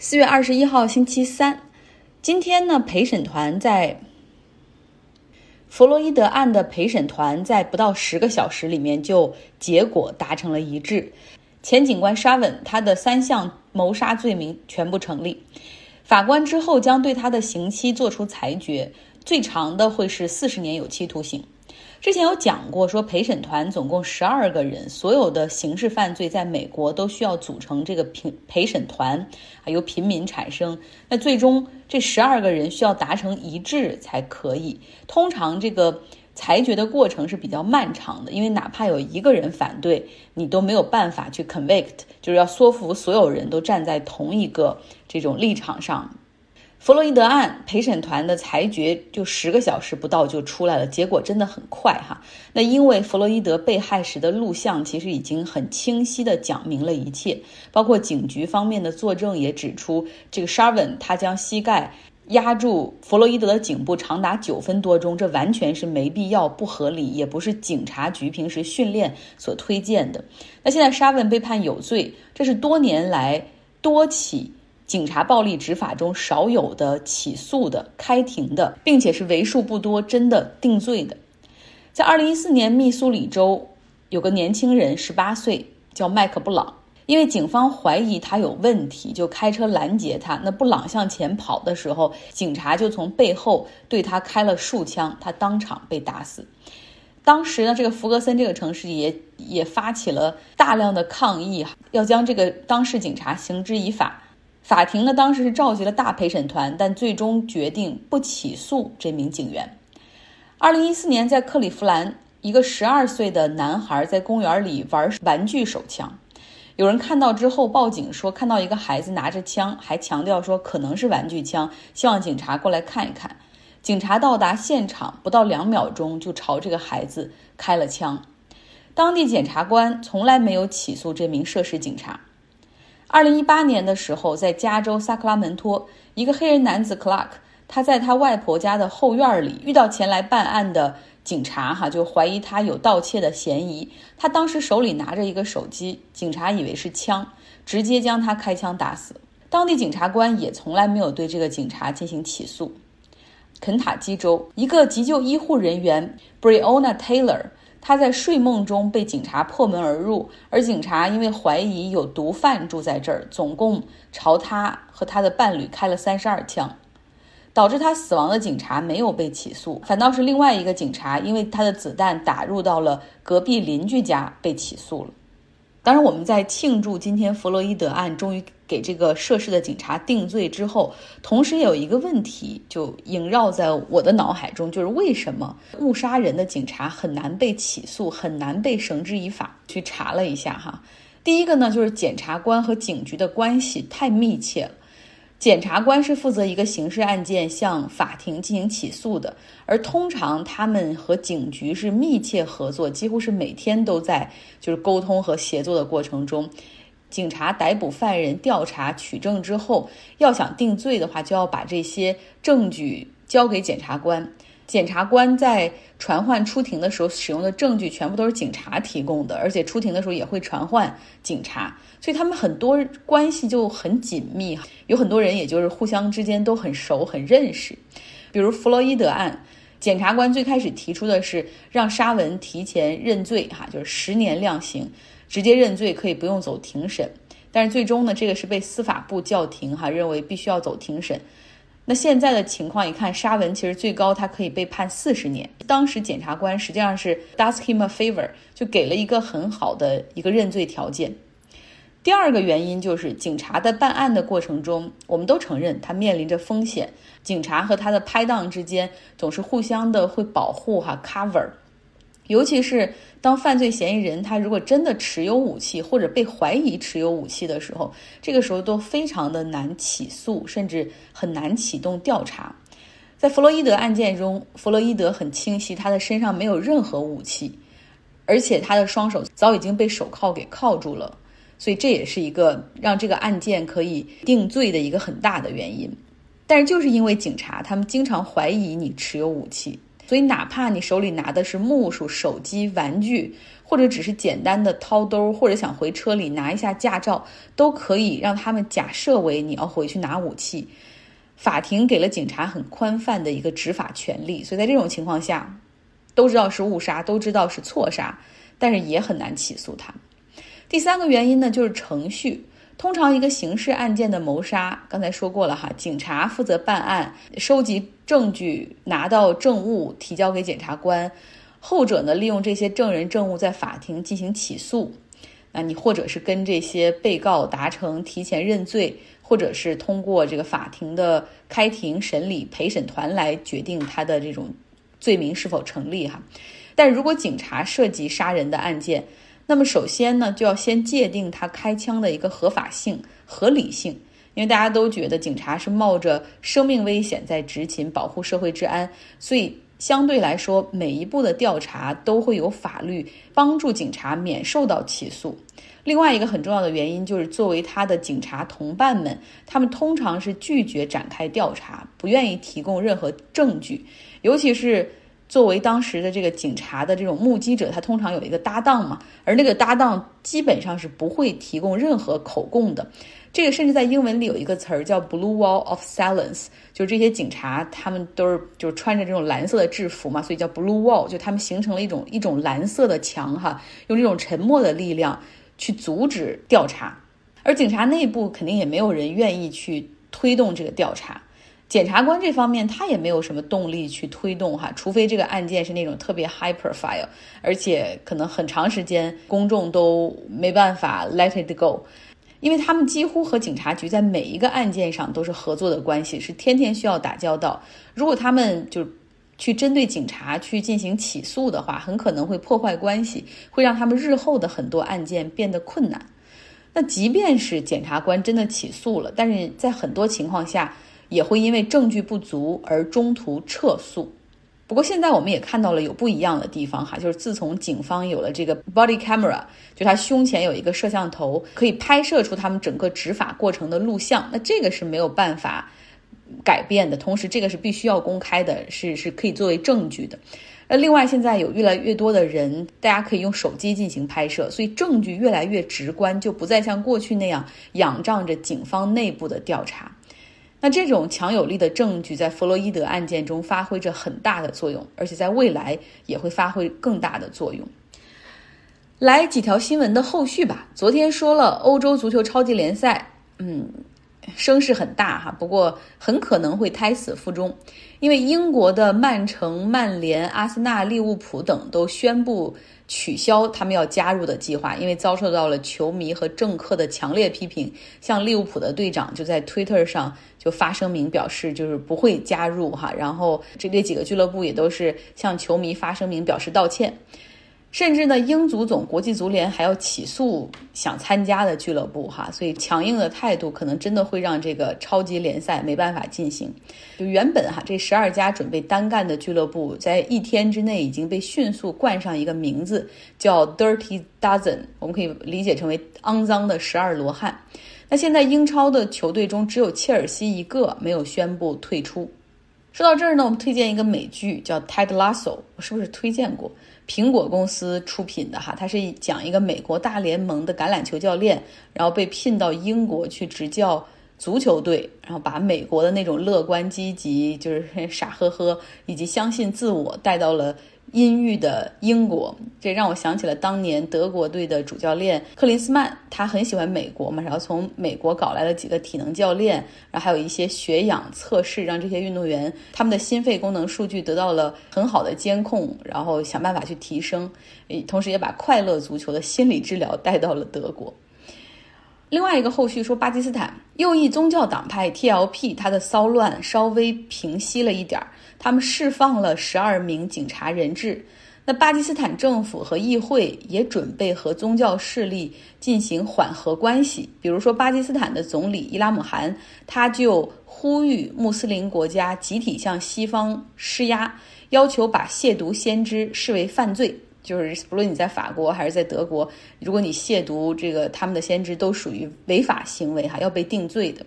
四月二十一号，星期三，今天呢，陪审团在弗洛伊德案的陪审团在不到十个小时里面就结果达成了一致。前警官沙文他的三项谋杀罪名全部成立，法官之后将对他的刑期作出裁决，最长的会是四十年有期徒刑。之前有讲过，说陪审团总共十二个人，所有的刑事犯罪在美国都需要组成这个评陪审团，啊，由平民产生。那最终这十二个人需要达成一致才可以。通常这个裁决的过程是比较漫长的，因为哪怕有一个人反对，你都没有办法去 convict，就是要说服所有人都站在同一个这种立场上。弗洛伊德案陪审团的裁决就十个小时不到就出来了，结果真的很快哈。那因为弗洛伊德被害时的录像其实已经很清晰的讲明了一切，包括警局方面的作证也指出，这个 Sharvin 他将膝盖压住弗洛伊德的颈部长达九分多钟，这完全是没必要、不合理，也不是警察局平时训练所推荐的。那现在 Sharvin 被判有罪，这是多年来多起。警察暴力执法中少有的起诉的、开庭的，并且是为数不多真的定罪的。在二零一四年，密苏里州有个年轻人，十八岁，叫麦克布朗。因为警方怀疑他有问题，就开车拦截他。那布朗向前跑的时候，警察就从背后对他开了数枪，他当场被打死。当时呢，这个弗格森这个城市也也发起了大量的抗议，要将这个当事警察刑之以法。法庭呢，当时是召集了大陪审团，但最终决定不起诉这名警员。二零一四年，在克利夫兰，一个十二岁的男孩在公园里玩玩具手枪，有人看到之后报警说看到一个孩子拿着枪，还强调说可能是玩具枪，希望警察过来看一看。警察到达现场不到两秒钟，就朝这个孩子开了枪。当地检察官从来没有起诉这名涉事警察。二零一八年的时候，在加州萨克拉门托，一个黑人男子 Clark，他在他外婆家的后院里遇到前来办案的警察，哈，就怀疑他有盗窃的嫌疑。他当时手里拿着一个手机，警察以为是枪，直接将他开枪打死。当地检察官也从来没有对这个警察进行起诉。肯塔基州一个急救医护人员 Breonna Taylor。他在睡梦中被警察破门而入，而警察因为怀疑有毒贩住在这儿，总共朝他和他的伴侣开了三十二枪，导致他死亡的警察没有被起诉，反倒是另外一个警察因为他的子弹打入到了隔壁邻居家被起诉了。当然，我们在庆祝今天弗洛伊德案终于给这个涉事的警察定罪之后，同时也有一个问题就萦绕在我的脑海中，就是为什么误杀人的警察很难被起诉，很难被绳之以法？去查了一下哈，第一个呢，就是检察官和警局的关系太密切了。检察官是负责一个刑事案件向法庭进行起诉的，而通常他们和警局是密切合作，几乎是每天都在就是沟通和协作的过程中。警察逮捕犯人、调查取证之后，要想定罪的话，就要把这些证据交给检察官。检察官在传唤出庭的时候使用的证据全部都是警察提供的，而且出庭的时候也会传唤警察，所以他们很多关系就很紧密，有很多人也就是互相之间都很熟、很认识。比如弗洛伊德案，检察官最开始提出的是让沙文提前认罪，哈，就是十年量刑，直接认罪可以不用走庭审，但是最终呢，这个是被司法部叫停，哈，认为必须要走庭审。那现在的情况一看，沙文其实最高他可以被判四十年。当时检察官实际上是 does him a favor，就给了一个很好的一个认罪条件。第二个原因就是警察在办案的过程中，我们都承认他面临着风险。警察和他的拍档之间总是互相的会保护哈 cover。尤其是当犯罪嫌疑人他如果真的持有武器或者被怀疑持有武器的时候，这个时候都非常的难起诉，甚至很难启动调查。在弗洛伊德案件中，弗洛伊德很清晰，他的身上没有任何武器，而且他的双手早已经被手铐给铐住了，所以这也是一个让这个案件可以定罪的一个很大的原因。但是就是因为警察他们经常怀疑你持有武器。所以哪怕你手里拿的是木梳、手机、玩具，或者只是简单的掏兜，或者想回车里拿一下驾照，都可以让他们假设为你要回去拿武器。法庭给了警察很宽泛的一个执法权利，所以在这种情况下，都知道是误杀，都知道是错杀，但是也很难起诉他们。第三个原因呢，就是程序。通常一个刑事案件的谋杀，刚才说过了哈，警察负责办案、收集证据、拿到证物提交给检察官，后者呢利用这些证人证物在法庭进行起诉。那你或者是跟这些被告达成提前认罪。或者是通过这个法庭的开庭审理，陪审团来决定他的这种罪名是否成立哈。但如果警察涉及杀人的案件，那么首先呢就要先界定他开枪的一个合法性、合理性，因为大家都觉得警察是冒着生命危险在执勤保护社会治安，所以相对来说每一步的调查都会有法律帮助警察免受到起诉。另外一个很重要的原因就是，作为他的警察同伴们，他们通常是拒绝展开调查，不愿意提供任何证据。尤其是作为当时的这个警察的这种目击者，他通常有一个搭档嘛，而那个搭档基本上是不会提供任何口供的。这个甚至在英文里有一个词儿叫 “blue wall of silence”，就是这些警察他们都是就是穿着这种蓝色的制服嘛，所以叫 blue wall，就他们形成了一种一种蓝色的墙哈，用这种沉默的力量。去阻止调查，而警察内部肯定也没有人愿意去推动这个调查。检察官这方面他也没有什么动力去推动哈，除非这个案件是那种特别 high profile，而且可能很长时间公众都没办法 let it go，因为他们几乎和警察局在每一个案件上都是合作的关系，是天天需要打交道。如果他们就去针对警察去进行起诉的话，很可能会破坏关系，会让他们日后的很多案件变得困难。那即便是检察官真的起诉了，但是在很多情况下也会因为证据不足而中途撤诉。不过现在我们也看到了有不一样的地方哈，就是自从警方有了这个 body camera，就他胸前有一个摄像头，可以拍摄出他们整个执法过程的录像，那这个是没有办法。改变的同时，这个是必须要公开的，是是可以作为证据的。那另外，现在有越来越多的人，大家可以用手机进行拍摄，所以证据越来越直观，就不再像过去那样仰仗着警方内部的调查。那这种强有力的证据在弗洛伊德案件中发挥着很大的作用，而且在未来也会发挥更大的作用。来几条新闻的后续吧。昨天说了欧洲足球超级联赛，嗯。声势很大哈，不过很可能会胎死腹中，因为英国的曼城、曼联、阿森纳、利物浦等都宣布取消他们要加入的计划，因为遭受到了球迷和政客的强烈批评。像利物浦的队长就在 Twitter 上就发声明表示，就是不会加入哈，然后这这几个俱乐部也都是向球迷发声明表示道歉。甚至呢，英足总、国际足联还要起诉想参加的俱乐部，哈，所以强硬的态度可能真的会让这个超级联赛没办法进行。就原本哈，这十二家准备单干的俱乐部，在一天之内已经被迅速冠上一个名字，叫 Dirty Dozen，我们可以理解成为肮脏的十二罗汉。那现在英超的球队中，只有切尔西一个没有宣布退出。说到这儿呢，我们推荐一个美剧，叫《Ted Lasso》，我是不是推荐过？苹果公司出品的哈，它是讲一个美国大联盟的橄榄球教练，然后被聘到英国去执教足球队，然后把美国的那种乐观积极，就是 傻呵呵以及相信自我带到了。阴郁的英国，这让我想起了当年德国队的主教练克林斯曼，他很喜欢美国嘛，然后从美国搞来了几个体能教练，然后还有一些血氧测试，让这些运动员他们的心肺功能数据得到了很好的监控，然后想办法去提升，同时也把快乐足球的心理治疗带到了德国。另外一个后续说，巴基斯坦右翼宗教党派 TLP，它的骚乱稍微平息了一点儿，他们释放了十二名警察人质。那巴基斯坦政府和议会也准备和宗教势力进行缓和关系，比如说巴基斯坦的总理伊拉姆汗，他就呼吁穆斯林国家集体向西方施压，要求把亵渎先知视为犯罪。就是不论你在法国还是在德国，如果你亵渎这个他们的先知，都属于违法行为哈，要被定罪的。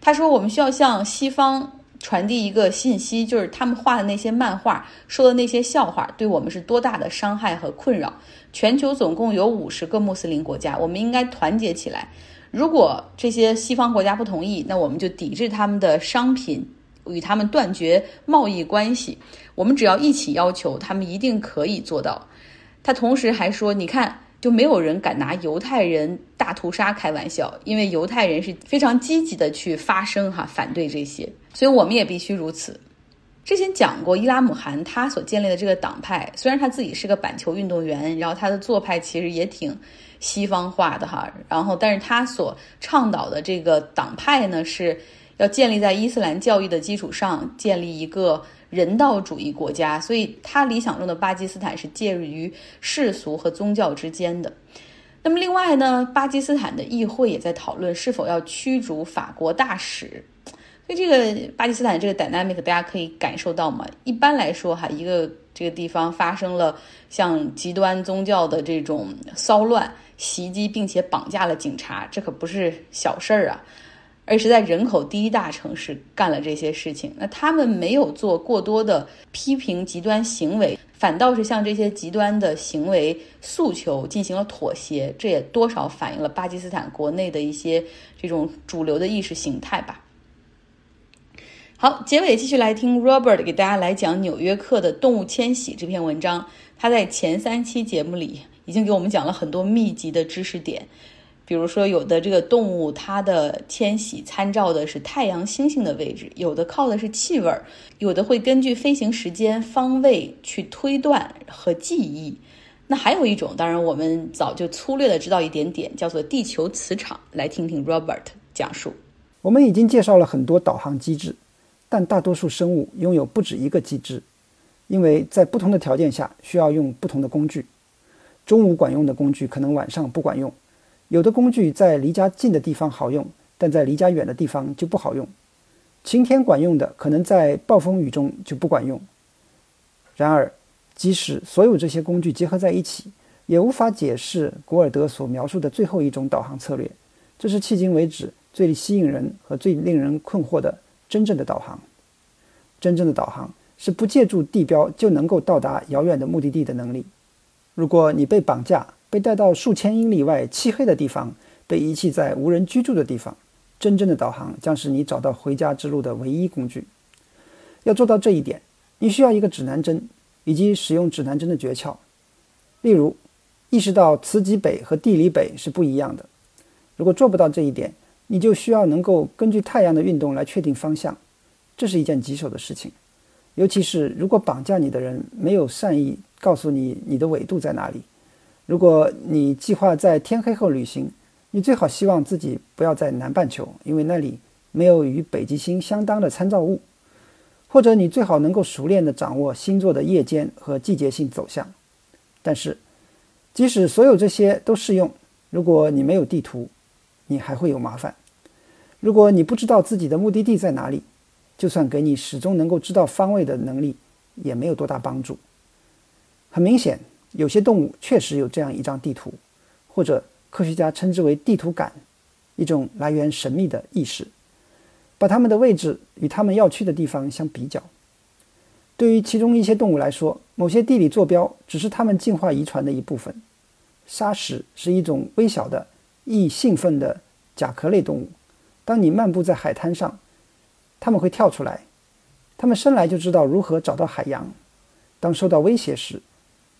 他说，我们需要向西方传递一个信息，就是他们画的那些漫画、说的那些笑话，对我们是多大的伤害和困扰。全球总共有五十个穆斯林国家，我们应该团结起来。如果这些西方国家不同意，那我们就抵制他们的商品，与他们断绝贸易关系。我们只要一起要求，他们一定可以做到。他同时还说：“你看。”就没有人敢拿犹太人大屠杀开玩笑，因为犹太人是非常积极的去发声哈，反对这些，所以我们也必须如此。之前讲过，伊拉姆汗他所建立的这个党派，虽然他自己是个板球运动员，然后他的做派其实也挺西方化的哈，然后但是他所倡导的这个党派呢，是要建立在伊斯兰教育的基础上，建立一个。人道主义国家，所以他理想中的巴基斯坦是介于世俗和宗教之间的。那么另外呢，巴基斯坦的议会也在讨论是否要驱逐法国大使。所以这个巴基斯坦这个 dynamic 大家可以感受到吗？一般来说哈，一个这个地方发生了像极端宗教的这种骚乱、袭击，并且绑架了警察，这可不是小事儿啊。而是在人口第一大城市干了这些事情，那他们没有做过多的批评极端行为，反倒是向这些极端的行为诉求进行了妥协，这也多少反映了巴基斯坦国内的一些这种主流的意识形态吧。好，结尾继续来听 Robert 给大家来讲《纽约客的动物迁徙》这篇文章，他在前三期节目里已经给我们讲了很多密集的知识点。比如说，有的这个动物它的迁徙参照的是太阳星星的位置，有的靠的是气味，有的会根据飞行时间、方位去推断和记忆。那还有一种，当然我们早就粗略的知道一点点，叫做地球磁场。来听听 Robert 讲述。我们已经介绍了很多导航机制，但大多数生物拥有不止一个机制，因为在不同的条件下需要用不同的工具。中午管用的工具可能晚上不管用。有的工具在离家近的地方好用，但在离家远的地方就不好用。晴天管用的，可能在暴风雨中就不管用。然而，即使所有这些工具结合在一起，也无法解释古尔德所描述的最后一种导航策略。这是迄今为止最吸引人和最令人困惑的真正的导航。真正的导航是不借助地标就能够到达遥远的目的地的能力。如果你被绑架，被带到数千英里外漆黑的地方，被遗弃在无人居住的地方，真正的导航将是你找到回家之路的唯一工具。要做到这一点，你需要一个指南针以及使用指南针的诀窍。例如，意识到磁极北和地理北是不一样的。如果做不到这一点，你就需要能够根据太阳的运动来确定方向。这是一件棘手的事情，尤其是如果绑架你的人没有善意告诉你你的纬度在哪里。如果你计划在天黑后旅行，你最好希望自己不要在南半球，因为那里没有与北极星相当的参照物。或者你最好能够熟练地掌握星座的夜间和季节性走向。但是，即使所有这些都适用，如果你没有地图，你还会有麻烦。如果你不知道自己的目的地在哪里，就算给你始终能够知道方位的能力，也没有多大帮助。很明显。有些动物确实有这样一张地图，或者科学家称之为地图感，一种来源神秘的意识，把它们的位置与它们要去的地方相比较。对于其中一些动物来说，某些地理坐标只是它们进化遗传的一部分。沙石是一种微小的、易兴奋的甲壳类动物。当你漫步在海滩上，它们会跳出来。它们生来就知道如何找到海洋。当受到威胁时，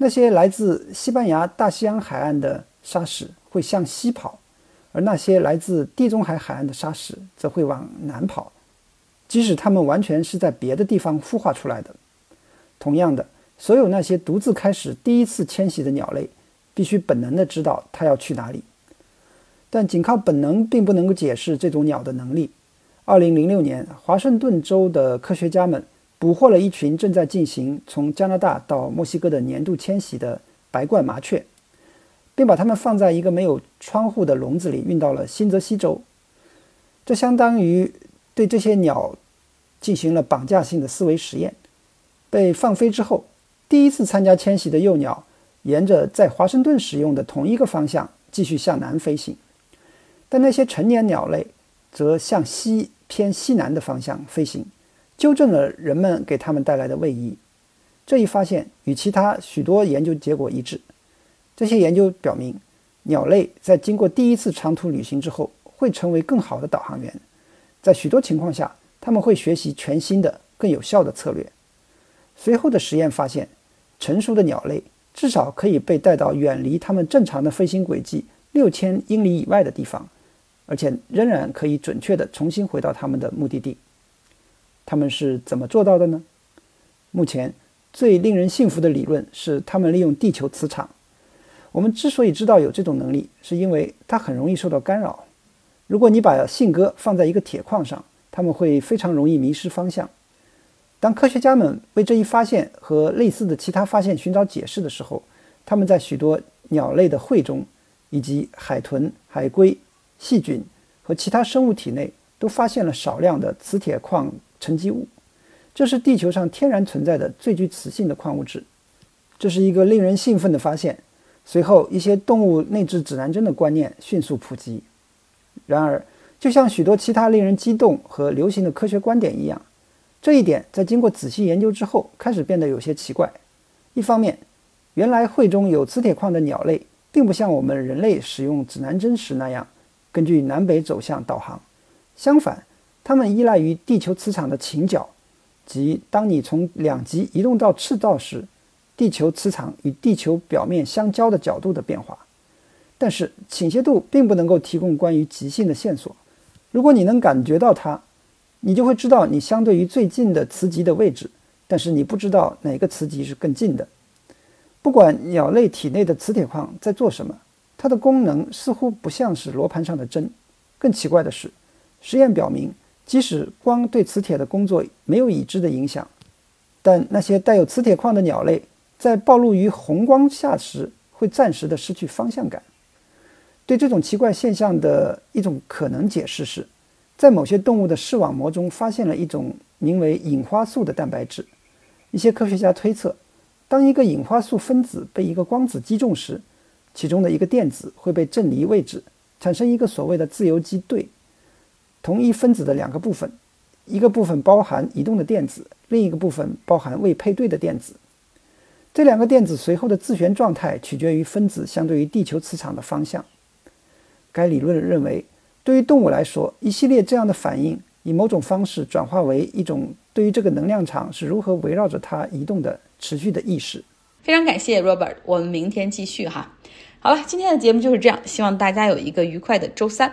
那些来自西班牙大西洋海岸的沙石会向西跑，而那些来自地中海海岸的沙石则会往南跑，即使它们完全是在别的地方孵化出来的。同样的，所有那些独自开始第一次迁徙的鸟类，必须本能地知道它要去哪里。但仅靠本能并不能够解释这种鸟的能力。二零零六年，华盛顿州的科学家们。捕获了一群正在进行从加拿大到墨西哥的年度迁徙的白冠麻雀，并把它们放在一个没有窗户的笼子里运到了新泽西州。这相当于对这些鸟进行了绑架性的思维实验。被放飞之后，第一次参加迁徙的幼鸟沿着在华盛顿使用的同一个方向继续向南飞行，但那些成年鸟类则向西偏西南的方向飞行。纠正了人们给他们带来的位移。这一发现与其他许多研究结果一致。这些研究表明，鸟类在经过第一次长途旅行之后，会成为更好的导航员。在许多情况下，他们会学习全新的、更有效的策略。随后的实验发现，成熟的鸟类至少可以被带到远离它们正常的飞行轨迹六千英里以外的地方，而且仍然可以准确地重新回到他们的目的地。他们是怎么做到的呢？目前最令人信服的理论是，他们利用地球磁场。我们之所以知道有这种能力，是因为它很容易受到干扰。如果你把信鸽放在一个铁矿上，它们会非常容易迷失方向。当科学家们为这一发现和类似的其他发现寻找解释的时候，他们在许多鸟类的喙中，以及海豚、海龟、细菌和其他生物体内，都发现了少量的磁铁矿沉积物。这是地球上天然存在的最具磁性的矿物质。这是一个令人兴奋的发现。随后，一些动物内置指南针的观念迅速普及。然而，就像许多其他令人激动和流行的科学观点一样，这一点在经过仔细研究之后开始变得有些奇怪。一方面，原来会中有磁铁矿的鸟类并不像我们人类使用指南针时那样根据南北走向导航，相反，它们依赖于地球磁场的倾角，即当你从两极移动到赤道时。地球磁场与地球表面相交的角度的变化，但是倾斜度并不能够提供关于极性的线索。如果你能感觉到它，你就会知道你相对于最近的磁极的位置，但是你不知道哪个磁极是更近的。不管鸟类体内的磁铁矿在做什么，它的功能似乎不像是罗盘上的针。更奇怪的是，实验表明，即使光对磁铁的工作没有已知的影响，但那些带有磁铁矿的鸟类。在暴露于红光下时，会暂时的失去方向感。对这种奇怪现象的一种可能解释是，在某些动物的视网膜中发现了一种名为隐花素的蛋白质。一些科学家推测，当一个隐花素分子被一个光子击中时，其中的一个电子会被震离位置，产生一个所谓的自由基对。同一分子的两个部分，一个部分包含移动的电子，另一个部分包含未配对的电子。这两个电子随后的自旋状态取决于分子相对于地球磁场的方向。该理论认为，对于动物来说，一系列这样的反应以某种方式转化为一种对于这个能量场是如何围绕着它移动的持续的意识。非常感谢 Robert，我们明天继续哈。好了，今天的节目就是这样，希望大家有一个愉快的周三。